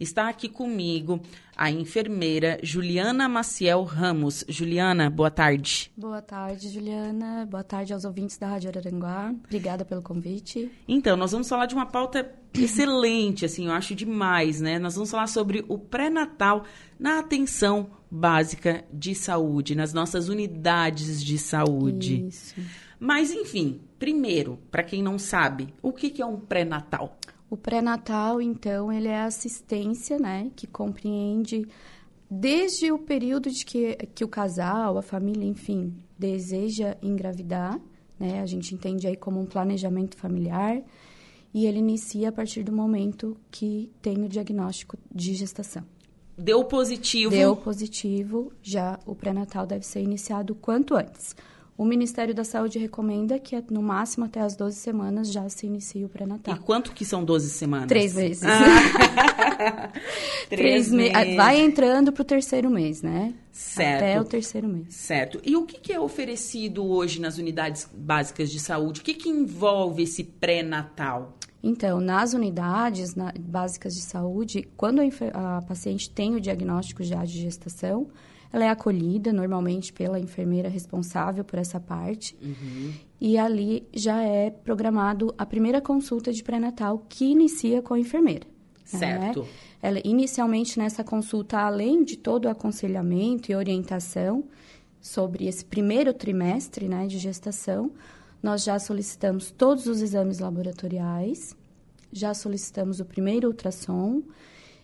Está aqui comigo a enfermeira Juliana Maciel Ramos. Juliana, boa tarde. Boa tarde, Juliana. Boa tarde aos ouvintes da Rádio Araranguá. Obrigada pelo convite. Então, nós vamos falar de uma pauta excelente, assim, eu acho demais, né? Nós vamos falar sobre o pré-natal na atenção básica de saúde, nas nossas unidades de saúde. Isso. Mas, enfim, primeiro, para quem não sabe, o que é um pré-natal? O pré-natal, então, ele é assistência, né, que compreende desde o período de que, que o casal, a família, enfim, deseja engravidar, né, a gente entende aí como um planejamento familiar, e ele inicia a partir do momento que tem o diagnóstico de gestação. Deu positivo. Deu positivo, já o pré-natal deve ser iniciado quanto antes. O Ministério da Saúde recomenda que no máximo até as 12 semanas já se inicie o pré-natal. E quanto que são 12 semanas? Três meses. Ah. Três me- meses. Vai entrando para o terceiro mês, né? Certo. Até o terceiro mês. Certo. E o que, que é oferecido hoje nas unidades básicas de saúde? O que, que envolve esse pré-natal? Então, nas unidades na- básicas de saúde, quando a, a paciente tem o diagnóstico já de gestação, ela é acolhida normalmente pela enfermeira responsável por essa parte. E ali já é programado a primeira consulta de pré-natal que inicia com a enfermeira. né? Certo. Ela, inicialmente, nessa consulta, além de todo o aconselhamento e orientação sobre esse primeiro trimestre né, de gestação, nós já solicitamos todos os exames laboratoriais, já solicitamos o primeiro ultrassom,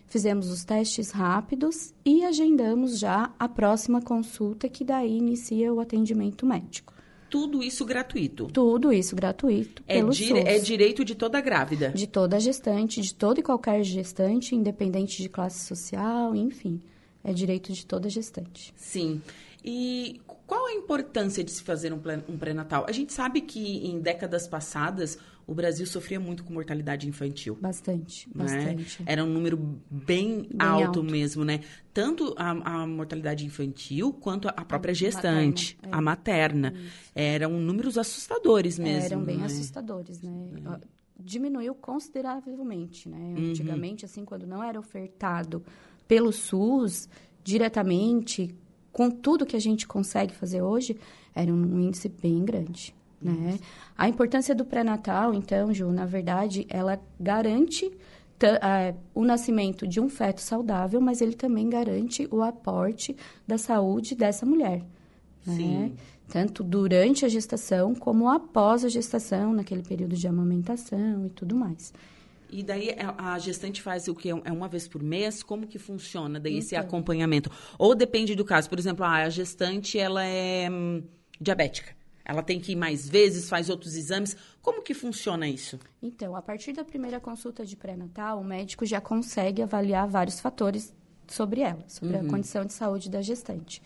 fizemos os testes rápidos e agendamos já a próxima consulta, que daí inicia o atendimento médico. Tudo isso gratuito. Tudo isso gratuito É, dire- é direito de toda grávida. De toda gestante, de toda e qualquer gestante, independente de classe social, enfim. É direito de toda gestante. Sim. E qual a importância de se fazer um pré-natal? A gente sabe que em décadas passadas o Brasil sofria muito com mortalidade infantil. Bastante, né? bastante. Era um número bem, Bem alto, alto. mesmo, né? Tanto a, a mortalidade infantil quanto a própria gestante, materna, é. a materna. Eram números assustadores mesmo. Eram bem né? assustadores, né? Ó, Diminuiu consideravelmente, né? Uhum. Antigamente, assim, quando não era ofertado pelo SUS, diretamente, com tudo que a gente consegue fazer hoje, era um índice bem grande, né? A importância do pré-natal, então, Ju, na verdade, ela garante eh, o nascimento de um feto saudável, mas ele também garante o aporte da saúde dessa mulher. né? Sim. Tanto durante a gestação como após a gestação, naquele período de amamentação e tudo mais. E daí a a gestante faz o que? É uma vez por mês? Como que funciona daí esse Então. acompanhamento? Ou depende do caso. Por exemplo, a gestante ela é hum, diabética. Ela tem que ir mais vezes, faz outros exames. Como que funciona isso? Então, a partir da primeira consulta de pré-natal, o médico já consegue avaliar vários fatores sobre ela, sobre a condição de saúde da gestante.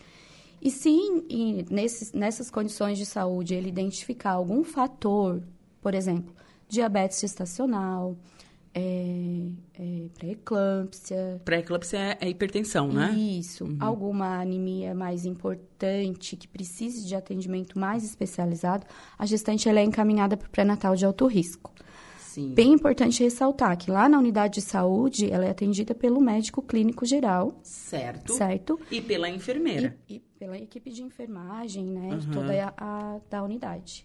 E se em- nesses, nessas condições de saúde ele identificar algum fator, por exemplo, diabetes gestacional, é, é, pré-eclâmpsia, Pré-eclâmpsia é, é hipertensão, né? Isso. Alguma anemia mais importante que precise de atendimento mais especializado, a gestante ela é encaminhada para o pré-natal de alto risco. Sim. Bem importante ressaltar que lá na unidade de saúde, ela é atendida pelo médico clínico geral, Certo. certo? E pela enfermeira. E, e pela equipe de enfermagem, né, de Uhum. toda a, a- da unidade.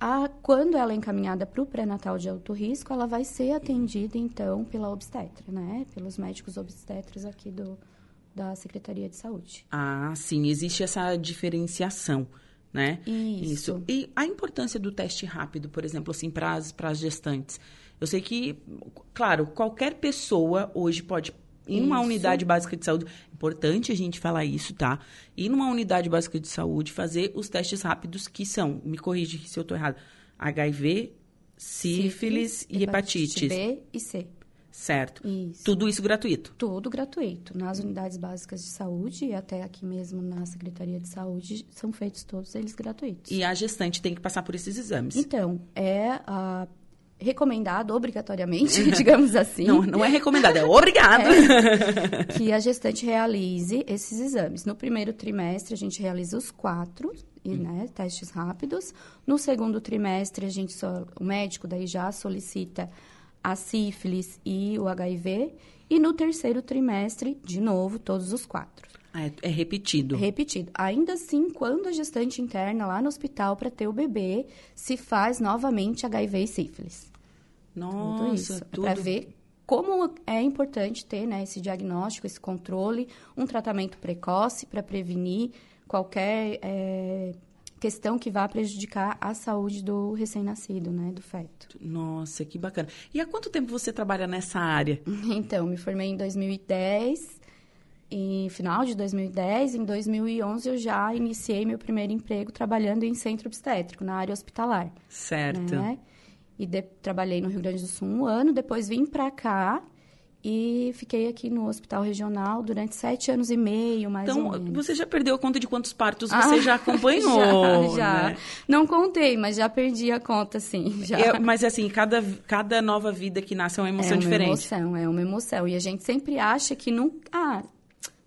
A, quando ela é encaminhada para o pré-natal de alto risco, ela vai ser atendida, então, pela obstetra, né? Pelos médicos obstetras aqui do, da Secretaria de Saúde. Ah, sim, existe essa diferenciação, né? Isso. E a importância do teste rápido, por exemplo, assim, para as gestantes. Eu sei que, claro, qualquer pessoa hoje pode ir numa unidade básica de saúde. Importante a gente falar isso, tá? Ir numa unidade básica de saúde, fazer os testes rápidos que são, me corrige se eu estou errado, HIV, sífilis, e hepatite. B e C. Certo. Isso. Tudo isso gratuito. Tudo gratuito. Nas unidades básicas de saúde e até aqui mesmo na Secretaria de Saúde, são feitos todos eles gratuitos. E a gestante tem que passar por esses exames. Então, é ah, recomendado obrigatoriamente, digamos assim, Não, não é recomendado, é obrigado. que a gestante realize esses exames. No primeiro trimestre, a gente realiza os quatro, e, né, testes rápidos. No segundo trimestre, a gente só, o médico daí já solicita a sífilis e o HIV. E no terceiro trimestre, de novo, todos os quatro. É, é repetido. Repetido. Ainda assim, quando a gestante interna lá no hospital para ter o bebê, se faz novamente HIV e sífilis. Nossa, tudo isso. tudo... Para ver como é importante ter né, esse diagnóstico, esse controle, um tratamento precoce para prevenir qualquer é, questão que vá prejudicar a saúde do recém-nascido, né, do feto. Nossa, que bacana. E há quanto tempo você trabalha nessa área? Então, me formei em 2010, em final de 2010, em 2011 eu já iniciei meu primeiro emprego trabalhando em centro obstétrico, na área hospitalar. Certo. Né? E de, trabalhei no Rio Grande do Sul um ano, depois vim para cá e fiquei aqui no hospital regional durante sete anos e meio, mais então, ou menos. Então, você já perdeu a conta de quantos partos você ah, já acompanhou? já, já. Né? Não contei, mas já perdi a conta, sim. Já. É, mas, assim, cada, cada nova vida que nasce é uma emoção é uma diferente. emoção, é uma emoção. E a gente sempre acha que não... Ah,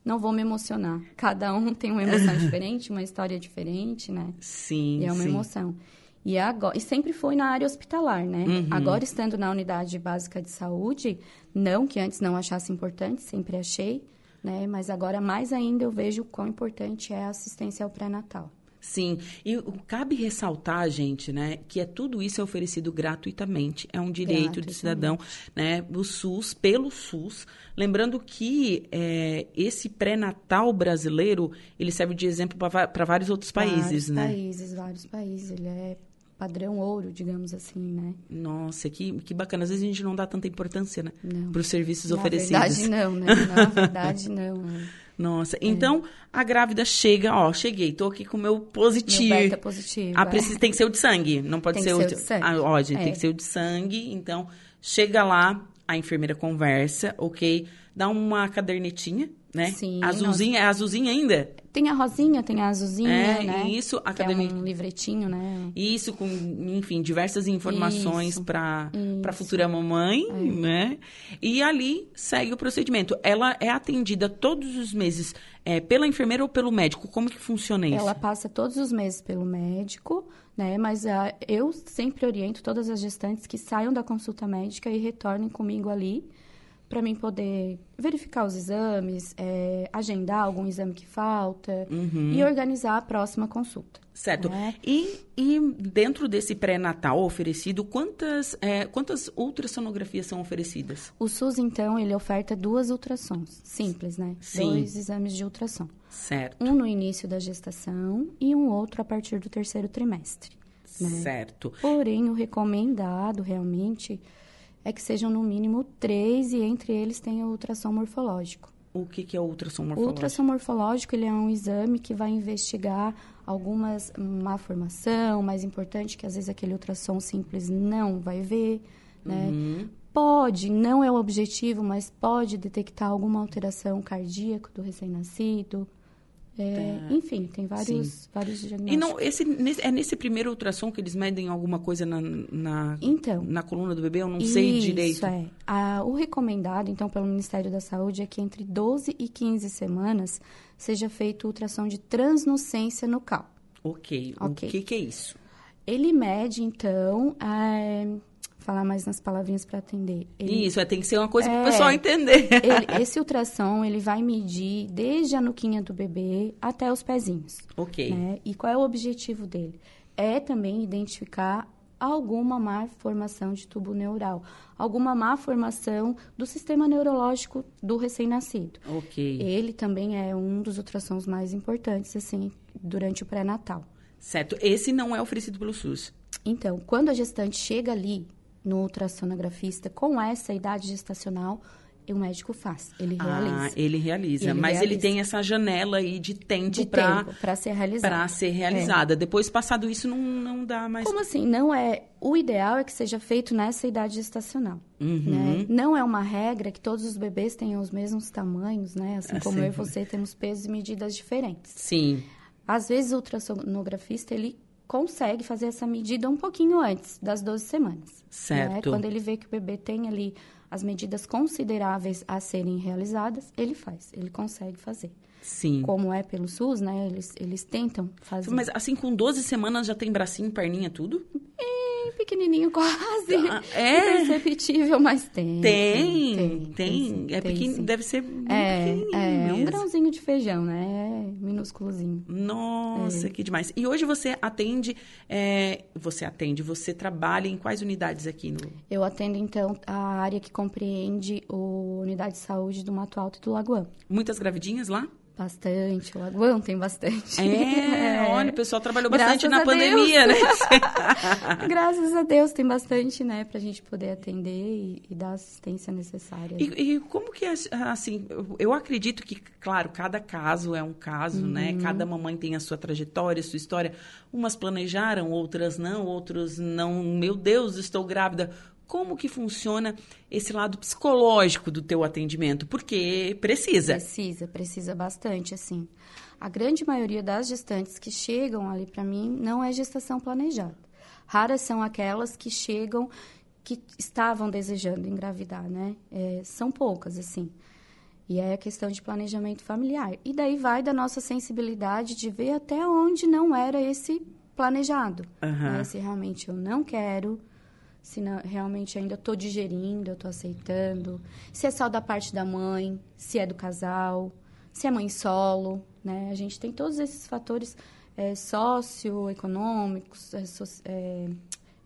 não vou me emocionar. Cada um tem uma emoção diferente, uma história diferente, né? Sim, E é uma sim. emoção. E, agora, e sempre foi na área hospitalar, né? Uhum. Agora, estando na unidade básica de saúde, não que antes não achasse importante, sempre achei, né? Mas agora, mais ainda, eu vejo o quão importante é a assistência ao pré-natal. Sim, e cabe ressaltar, gente, né, que é tudo isso é oferecido gratuitamente, é um direito do cidadão, né, o SUS, pelo SUS. Lembrando que é, esse pré-natal brasileiro, ele serve de exemplo para vários outros países, vários né? países, vários países. Ele é padrão ouro, digamos assim, né? Nossa, que, que bacana. Às vezes a gente não dá tanta importância, né, para os serviços Na oferecidos. verdade, não, né? Na verdade, não. né? Nossa, então a grávida chega, ó, cheguei, tô aqui com o meu positivo. Meu beta positivo. Ah, é. precisa, tem que ser o de sangue, não pode Tem ser que o ser de... o de sangue. Ah, ó, gente, tem É. que ser o de sangue. Então, chega lá, a enfermeira conversa, ok? Dá uma cadernetinha, né? Sim, Azulzinha, é azulzinha ainda? Tem a rosinha, tem a azulzinha, É, né? isso, a que é um livretinho, né? Isso, com, enfim, diversas informações para para futura mamãe, né? E ali segue o procedimento. Ela é atendida todos os meses é, pela enfermeira ou pelo médico? Como que funciona isso? Ela passa todos os meses pelo médico, né? Mas ah, eu sempre oriento todas as gestantes que saiam da consulta médica e retornem comigo ali para mim poder verificar os exames, é, agendar algum exame que falta Uhum. e organizar a próxima consulta. Certo. né? E, e dentro desse pré-natal oferecido, quantas, é, quantas ultrassonografias são oferecidas? O SUS, então, ele oferta duas ultrassons, simples, né? Sim. Dois exames de ultrassom. Certo. Um no início da gestação e um outro a partir do terceiro trimestre. né? Certo. Porém, o recomendado realmente é que sejam no mínimo três e entre eles tenha o ultrassom morfológico. O que, que é o ultrassom O morfológico? ultrassom morfológico ele é um exame que vai investigar algumas má formação, mais importante que às vezes aquele ultrassom simples não vai ver, né? Uhum. Pode, não é o objetivo, mas pode detectar alguma alteração cardíaca do recém-nascido. É, Enfim, tem vários, vários diagnósticos. E não, esse, nesse- é nesse primeiro ultrassom que eles medem alguma coisa na, na, Então, na coluna do bebê? Eu não sei Isso, direito. é. Ah, o recomendado, então, pelo Ministério da Saúde é que entre 12 e 15 semanas seja feito ultrassom de transnucência nucal. Ok. Ok. O que, que é isso? Ele mede, então, ah, falar mais nas palavrinhas para atender. Ele, Isso, é, tem que ser uma coisa para o É. pessoal entender. ele- esse ultrassom, ele vai medir desde a nuquinha do bebê até os pezinhos. ok. né? E qual é o objetivo dele? É também identificar alguma má formação de tubo neural, alguma má formação do sistema neurológico do recém-nascido. Ok. Ele também é um dos ultrassons mais importantes, assim, durante o pré-natal. Certo. Esse não é oferecido pelo SUS. Então, quando a gestante chega ali no ultrassonografista com essa idade gestacional, o médico faz, ele Ah, realiza. ele realiza. Ele mas ele realiza. tem essa janela aí de tempo para ser realizado. para ser realizada. Depois, passado isso, não, não dá mais. Como assim? Não é. O ideal é que seja feito nessa idade gestacional. Uhum. né? Não é uma regra que todos os bebês tenham os mesmos tamanhos, né? Assim É como eu e você temos pesos e medidas diferentes. Sim. Às vezes o ultrassonografista ele consegue fazer essa medida um pouquinho antes das 12 semanas. Certo. né? Quando ele vê que o bebê tem ali as medidas consideráveis a serem realizadas, ele faz, ele consegue fazer. Sim. Como é pelo SUS, né? Eles, eles tentam fazer. Mas assim, com 12 semanas já tem bracinho, perninha, tudo? Bem pequenininho, quase. Ah, é? Imperceptível, mas tem. Tem, tem. tem, é tem, pequeno, deve ser É, pequenininho é um mesmo. grãozinho de feijão, né? É minúsculozinho. Nossa, que demais. E hoje você atende, é, você atende, você trabalha em quais unidades aqui no... Eu atendo, então, a área que compreende o Unidade de Saúde do Mato Alto e do Lagoão. Muitas gravidinhas lá? Bastante, o Lagoão tem bastante. É, olha, o pessoal trabalhou bastante Graças na pandemia, né? Graças a Deus tem bastante, né, pra gente poder atender e, e dar a assistência necessária. E, e como que é, assim, eu- acredito que, claro, cada caso é um caso, né? Cada mamãe tem a sua trajetória, sua história. Umas planejaram, outras não, outros não. Meu Deus, estou grávida. Como que funciona esse lado psicológico do teu atendimento? Porque precisa. Precisa, precisa bastante, assim. A grande maioria das gestantes que chegam ali para mim não é gestação planejada. Raras são aquelas que chegam que estavam desejando engravidar, né? É, são poucas, assim. E é a questão de planejamento familiar. E daí vai da nossa sensibilidade de ver até onde não era esse planejado. Aham. né? Se realmente eu não quero, se não- realmente ainda estou digerindo, eu estou aceitando. Se é só da parte da mãe, se é do casal, se é mãe solo, né? A gente tem todos esses fatores é, socioeconômicos, é, so- é,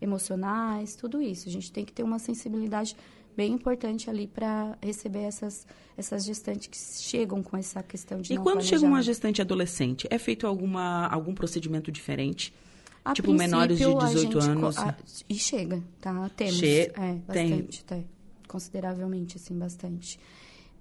emocionais, tudo isso. A gente tem que ter uma sensibilidade bem importante ali para receber essas, essas gestantes que chegam com essa questão de E quando chega uma gestante adolescente, é feito alguma, algum procedimento diferente? A Tipo, menores de princípio, a 18 gente anos. a- e chega, tá? Temos. Che- é, tem. bastante, tá? Consideravelmente, assim, bastante.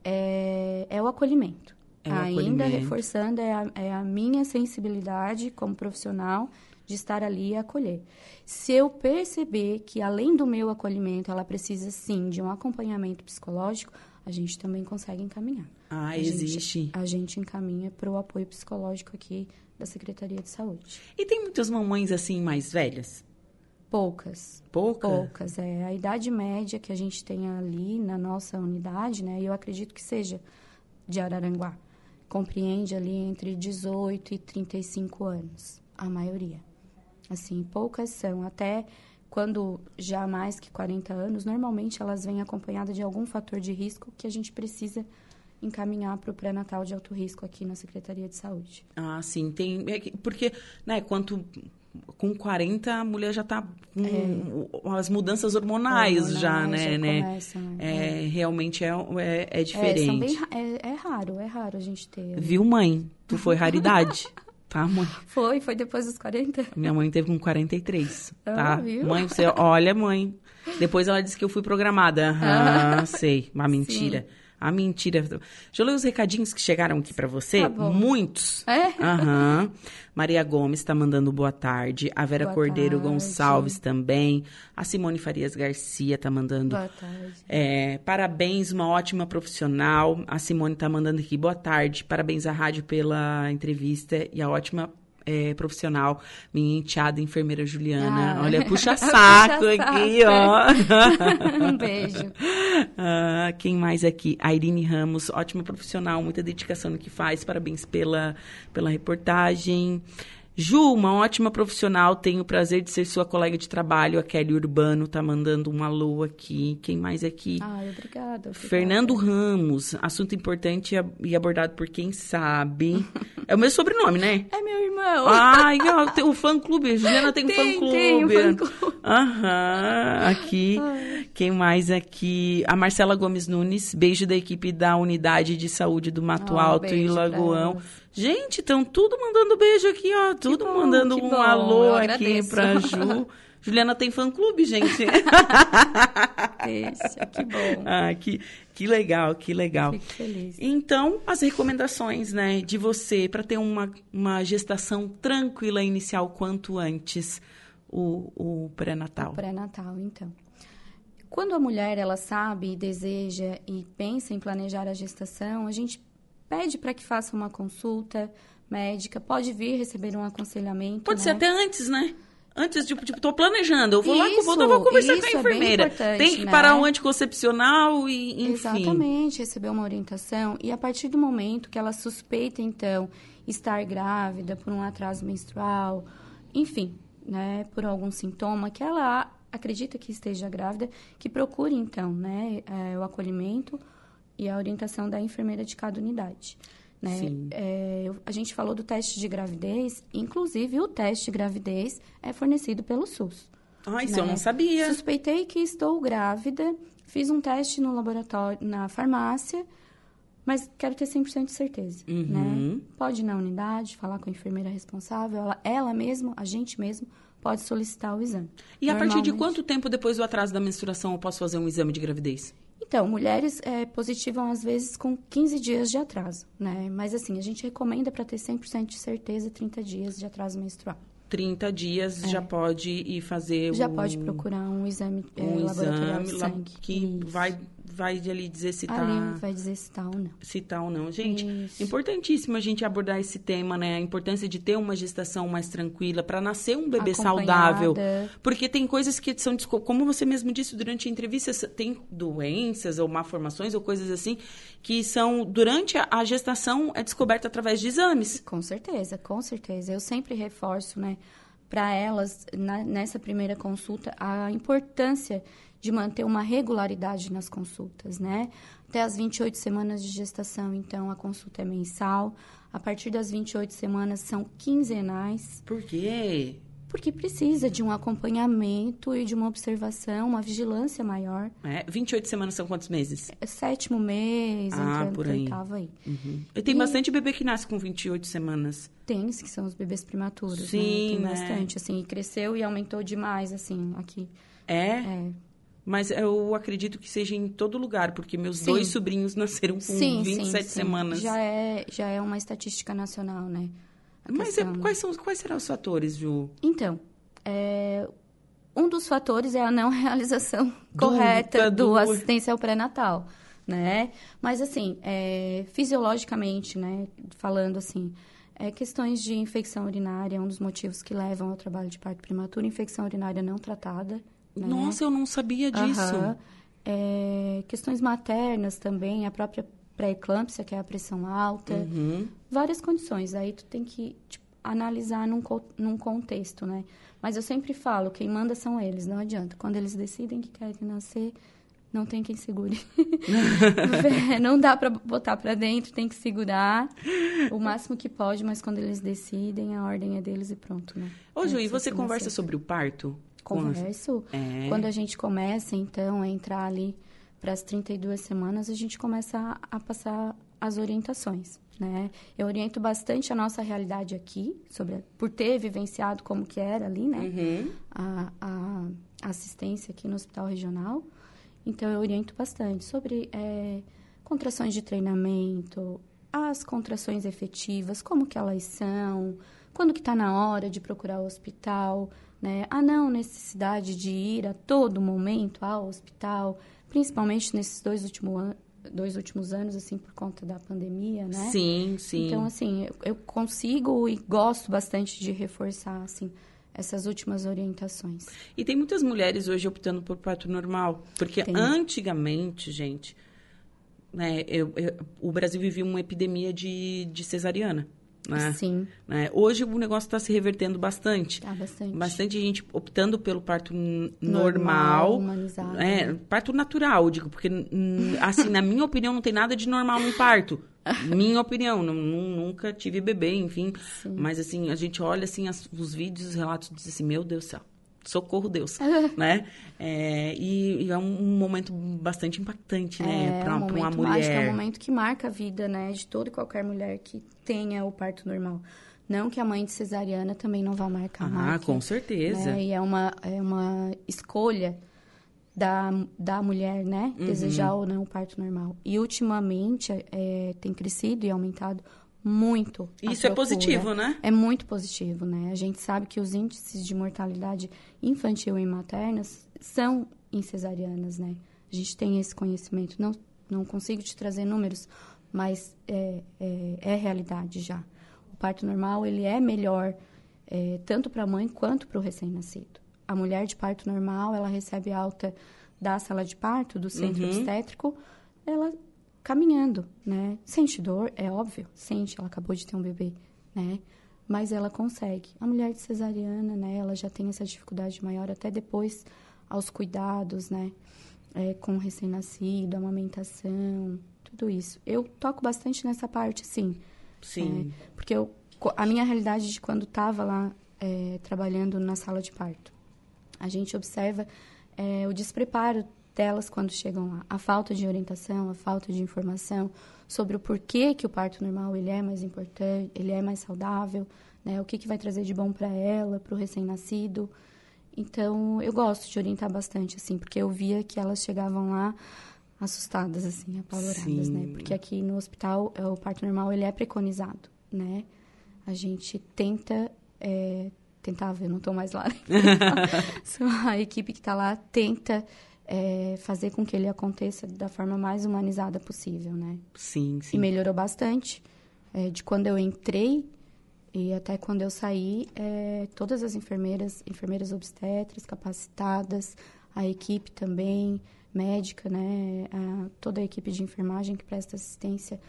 É, é o acolhimento. É o Ainda acolhimento. reforçando, é a, é a minha sensibilidade como profissional de estar ali e acolher. Se eu perceber que, além do meu acolhimento, ela precisa, sim, de um acompanhamento psicológico, a gente também consegue encaminhar. Ah, A gente- existe. a gente encaminha para o apoio psicológico aqui da Secretaria de Saúde. E tem muitas mamães assim mais velhas? Poucas. Pouca? Poucas, é. A idade média que a gente tem ali na nossa unidade, né? E eu acredito que seja de Araranguá. Compreende ali entre 18 e 35 anos, a maioria. Assim, poucas são. Até quando já mais que 40 anos, normalmente elas vêm acompanhadas de algum fator de risco que a gente precisa encaminhar para o pré-natal de alto risco aqui na Secretaria de Saúde. Ah, sim, tem. é que- porque, né, quanto. Com 40, a mulher já tá com as mudanças hormonais, já, né? já né? começam, É, realmente é, é, é É, diferente. bem, é, é raro, é raro a gente ter. Viu, mãe? Tu foi raridade. tá, mãe? Foi, foi depois dos 40. Minha mãe teve com 43, tá? Ah, viu? Mãe, você olha, mãe. Depois ela disse que eu fui programada. Ah, sei. Uma mentira. A mentira. Deixa eu ler os recadinhos que chegaram aqui pra você. Tá. Muitos. É? Aham. Maria Gomes está mandando boa tarde. A Vera Boa Cordeiro tarde. Gonçalves também. A Simone Farias Garcia tá mandando. Boa tarde. É, parabéns, uma ótima profissional. A Simone tá mandando aqui, boa tarde. Parabéns à rádio pela entrevista e a ótima é, profissional, minha enteada enfermeira Juliana. Ah. Olha, puxa saco Puxa aqui, saco. ó. um beijo. Ah, quem mais aqui? A Irine Ramos, ótima profissional, muita dedicação no que faz. Parabéns pela, pela reportagem. Ju, uma ótima profissional, tenho o prazer de ser sua colega de trabalho. A Kelly Urbano tá mandando um alô aqui. Quem mais aqui? Ai, obrigada. obrigada. Fernando Ramos, assunto importante e ab- e abordado por quem sabe. É o meu sobrenome, né? É meu irmão. Ai, ó, tem o fã-clube. Juliana tem um Tem, fã-clube. tem um fã-clube. Aham, aqui. Quem mais aqui? A Marcela Gomes Nunes. Beijo da equipe da Unidade de Saúde do Mato Ah, Alto e beijo pra Lagoão. Gente, estão tudo mandando beijo aqui, ó. Tudo bom, mandando um bom, alô eu aqui pra Ju. Juliana tem fã-clube, gente. Deixa, que bom. ah, que, que legal, que legal. Fico feliz. Então, as recomendações, né, de você para ter uma, uma gestação tranquila inicial quanto antes o, o pré-natal. Pré-natal, então. Quando a mulher ela sabe deseja e pensa em planejar a gestação, a gente pede para que faça uma consulta médica, pode vir receber um aconselhamento. Pode né? ser até antes, né? Antes, tipo, tipo, tô planejando, eu vou lá, Isso, vou, eu vou conversar com a é enfermeira. importante, Tem que né? parar o anticoncepcional e, enfim. Exatamente, receber uma orientação. E a partir do momento que ela suspeita, então, estar grávida por um atraso menstrual, enfim, né, por algum sintoma, que ela acredita que esteja grávida, que procure, então, né, é, o acolhimento e a orientação da enfermeira de cada unidade. Né? Sim. É, eu- a gente falou do teste de gravidez, inclusive o teste de gravidez é fornecido pelo SUS. Ah, isso eu né? não sabia. Suspeitei que estou grávida, fiz um teste no laboratório, na farmácia, mas quero ter 100% de certeza, Uhum. né? Pode ir na unidade, falar com a enfermeira responsável, ela, ela mesma, a gente mesmo, pode solicitar o exame. E a partir de quanto tempo depois do atraso da menstruação eu posso fazer um exame de gravidez? Então, mulheres é, positivam às vezes com 15 dias de atraso, né? Mas assim, a gente recomenda para ter 100% de certeza 30 dias de atraso menstrual. 30 dias já pode ir fazer É. Já o- pode procurar um exame é, um laboratorial exame lá que Isso. vai, vai ali dizer se tá, Ali vai dizer se tá ou não. se tá ou não. Gente, Isso. importantíssimo a gente abordar esse tema, né? A importância de ter uma gestação mais tranquila para nascer um bebê saudável. Porque tem coisas que são, como você mesmo disse durante a entrevista, tem doenças ou malformações ou coisas assim que são, durante a- a gestação, é descoberta através de exames. Com certeza, com certeza. Eu sempre reforço, né, para elas, na- nessa primeira consulta, a importância de manter uma regularidade nas consultas, né? Até as 28 semanas de gestação, então, a consulta é mensal. A partir das 28 semanas, são quinzenais, Por quê? porque precisa de um acompanhamento e de uma observação, uma vigilância maior. É, 28 semanas são quantos meses? É sétimo mês, Ah, entrando por aí. oitavo aí. E tem E- bastante bebê que nasce com 28 semanas. Tem, que são os bebês prematuros, né? Sim, Tem né? bastante, assim, e cresceu e aumentou demais, assim, aqui. É? É. Mas eu acredito que seja em todo lugar, porque meus Sim. dois sobrinhos nasceram com sim, 27 sim, sim. semanas. Já é, já é uma estatística nacional, né? A Mas é- questão- quais, são, quais serão os fatores, Ju? Então, é, um dos fatores é a não realização Do- correta do, do- assistência ao pré-natal, né? Mas, assim, é, fisiologicamente, né, falando assim, é, questões de infecção urinária é um dos motivos que levam ao trabalho de parto prematuro, infecção urinária não tratada, né? Nossa, eu não sabia disso. Aham. É, questões maternas também, a própria pré-eclâmpsia, que é a pressão alta. Uhum. Várias condições. Aí tu tem que tipo, analisar num, num contexto, né? Mas eu sempre falo, quem manda são eles, não adianta. Quando eles decidem que querem nascer, não tem quem segure. não dá pra botar pra dentro, tem que segurar o máximo que pode, mas quando eles decidem, a ordem é deles e pronto, né? Ô, Ju, que e ser você conversa sobre o parto? Converso. É. Quando a gente começa, então, a entrar ali para as 32 semanas, a gente começa a, a passar as orientações, né? Eu oriento bastante a nossa realidade aqui, sobre a- por ter vivenciado como que era ali, né? Uhum. A, a assistência aqui no hospital regional. Então, eu oriento bastante sobre é, contrações de treinamento, as contrações efetivas, como que elas são, quando que está na hora de procurar o hospital, né? A não necessidade de ir a todo momento ao hospital, principalmente nesses dois, último an dois últimos anos, assim, por conta da pandemia, né? Sim, sim. Então, assim, eu, eu consigo e gosto bastante de reforçar, assim, essas últimas orientações. E tem muitas mulheres hoje optando por parto normal. Porque Tem. antigamente, gente, né, eu- eu- o Brasil vivia uma epidemia de, de cesariana. Né? Sim, Né? Hoje o negócio está se revertendo bastante. tá bastante. Bastante gente optando pelo parto Normal, normal. humanizado. É, parto natural, digo, porque, assim, na minha opinião, não tem nada de normal num parto. Minha opinião, nu- nu- nunca tive bebê, enfim. Sim. Mas, assim, a gente olha, assim, as- os vídeos, os relatos, e diz assim, meu Deus do céu, socorro Deus, né? É, e, e é um, momento bastante impactante, né, É, pra, um uma momento mágico, é um mulher. momento que marca a vida, né, de toda e qualquer mulher que tenha o parto normal. Não que a mãe de cesariana também não vá marcar. Ah, com certeza. né, E é uma, é uma escolha da, da mulher, né? Uhum. Desejar ou não o parto normal. E ultimamente é, tem crescido e aumentado muito. Isso é positivo, né? É muito positivo, né? A gente sabe que os índices de mortalidade infantil e materna são em cesarianas, né? A gente tem esse conhecimento. Não, não consigo te trazer números, mas é, é, é realidade já. O parto normal, ele é melhor é, tanto para a mãe quanto para o recém-nascido. A mulher de parto normal, ela recebe alta da sala de parto, do centro Uhum. obstétrico, ela caminhando, né? Sente dor, é óbvio, sente, ela acabou de ter um bebê, né? mas ela consegue. A mulher de cesariana, né, ela já tem essa dificuldade maior até depois aos cuidados, né, é, com recém-nascido, amamentação, tudo isso. Eu toco bastante nessa parte, sim. Sim. É, porque eu, a minha realidade de quando estava lá é, trabalhando na sala de parto, a gente observa é, o despreparo delas quando chegam lá. A falta de orientação, a falta de informação sobre o porquê que o parto normal ele é mais importante, ele é mais saudável, né? O que, que vai trazer de bom para ela, para o recém-nascido. Então, eu gosto de orientar bastante, assim, porque eu via que elas chegavam lá assustadas, assim, apavoradas, né? Porque aqui no hospital, é, o parto normal, ele é preconizado, né? A gente tenta... É, tentava, eu não estou mais lá. a equipe que está lá tenta é, fazer com que ele aconteça da forma mais humanizada possível, né? Sim, sim. E melhorou bastante. É, de quando eu entrei e até quando eu saí, é, todas as enfermeiras, enfermeiras obstetras capacitadas, a equipe também, médica, né? A, toda a equipe de enfermagem que presta assistência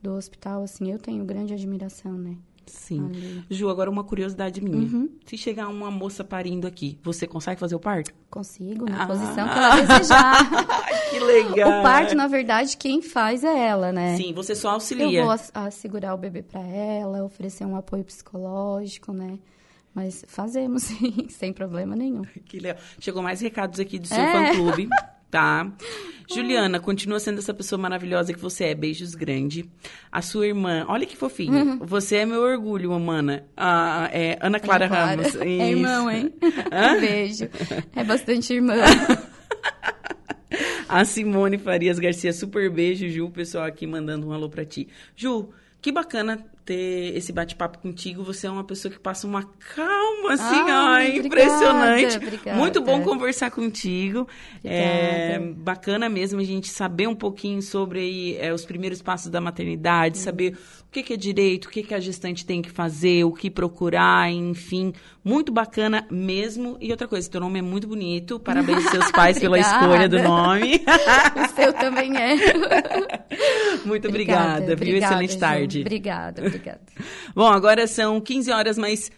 do hospital, assim, eu tenho grande admiração, né? Sim. Ju, agora uma curiosidade minha. Uhum. Se chegar uma moça parindo aqui, você consegue fazer o parto? Consigo, na ah. posição que ela desejar. que legal. O parto, na verdade, quem faz é ela, né? Sim, você só auxilia. Eu vou assegurar o bebê para ela, oferecer um apoio psicológico, né? Mas fazemos, sim, sem problema nenhum. Que legal. Chegou mais recados aqui do seu é. fã-clube. tá? Juliana, continua sendo essa pessoa maravilhosa que você é. Beijos grande. A sua irmã, olha que fofinho. Uhum. Você é meu orgulho, mana. Ah, é Ana Clara, Ana Clara. Ramos. É irmão, hein? Beijo. É bastante irmã. A Simone Farias Garcia, super beijo, Ju. O pessoal aqui mandando um alô pra ti. Ju, que bacana ter esse bate-papo contigo. Você é uma pessoa que passa uma calma, assim, ah, ó, impressionante. Obrigada. Muito bom conversar contigo. É bacana mesmo a gente saber um pouquinho sobre é, os primeiros passos da maternidade, hum. saber o que, que, é direito, o que, que a gestante tem que fazer, o que procurar, enfim. Muito bacana mesmo. E outra coisa, teu nome é muito bonito. Parabéns seus pais pela escolha do nome. o seu também é. Muito obrigada, obrigada viu? Excelente Ju. tarde. Obrigada, obrigada. Bom, agora são 15 horas mais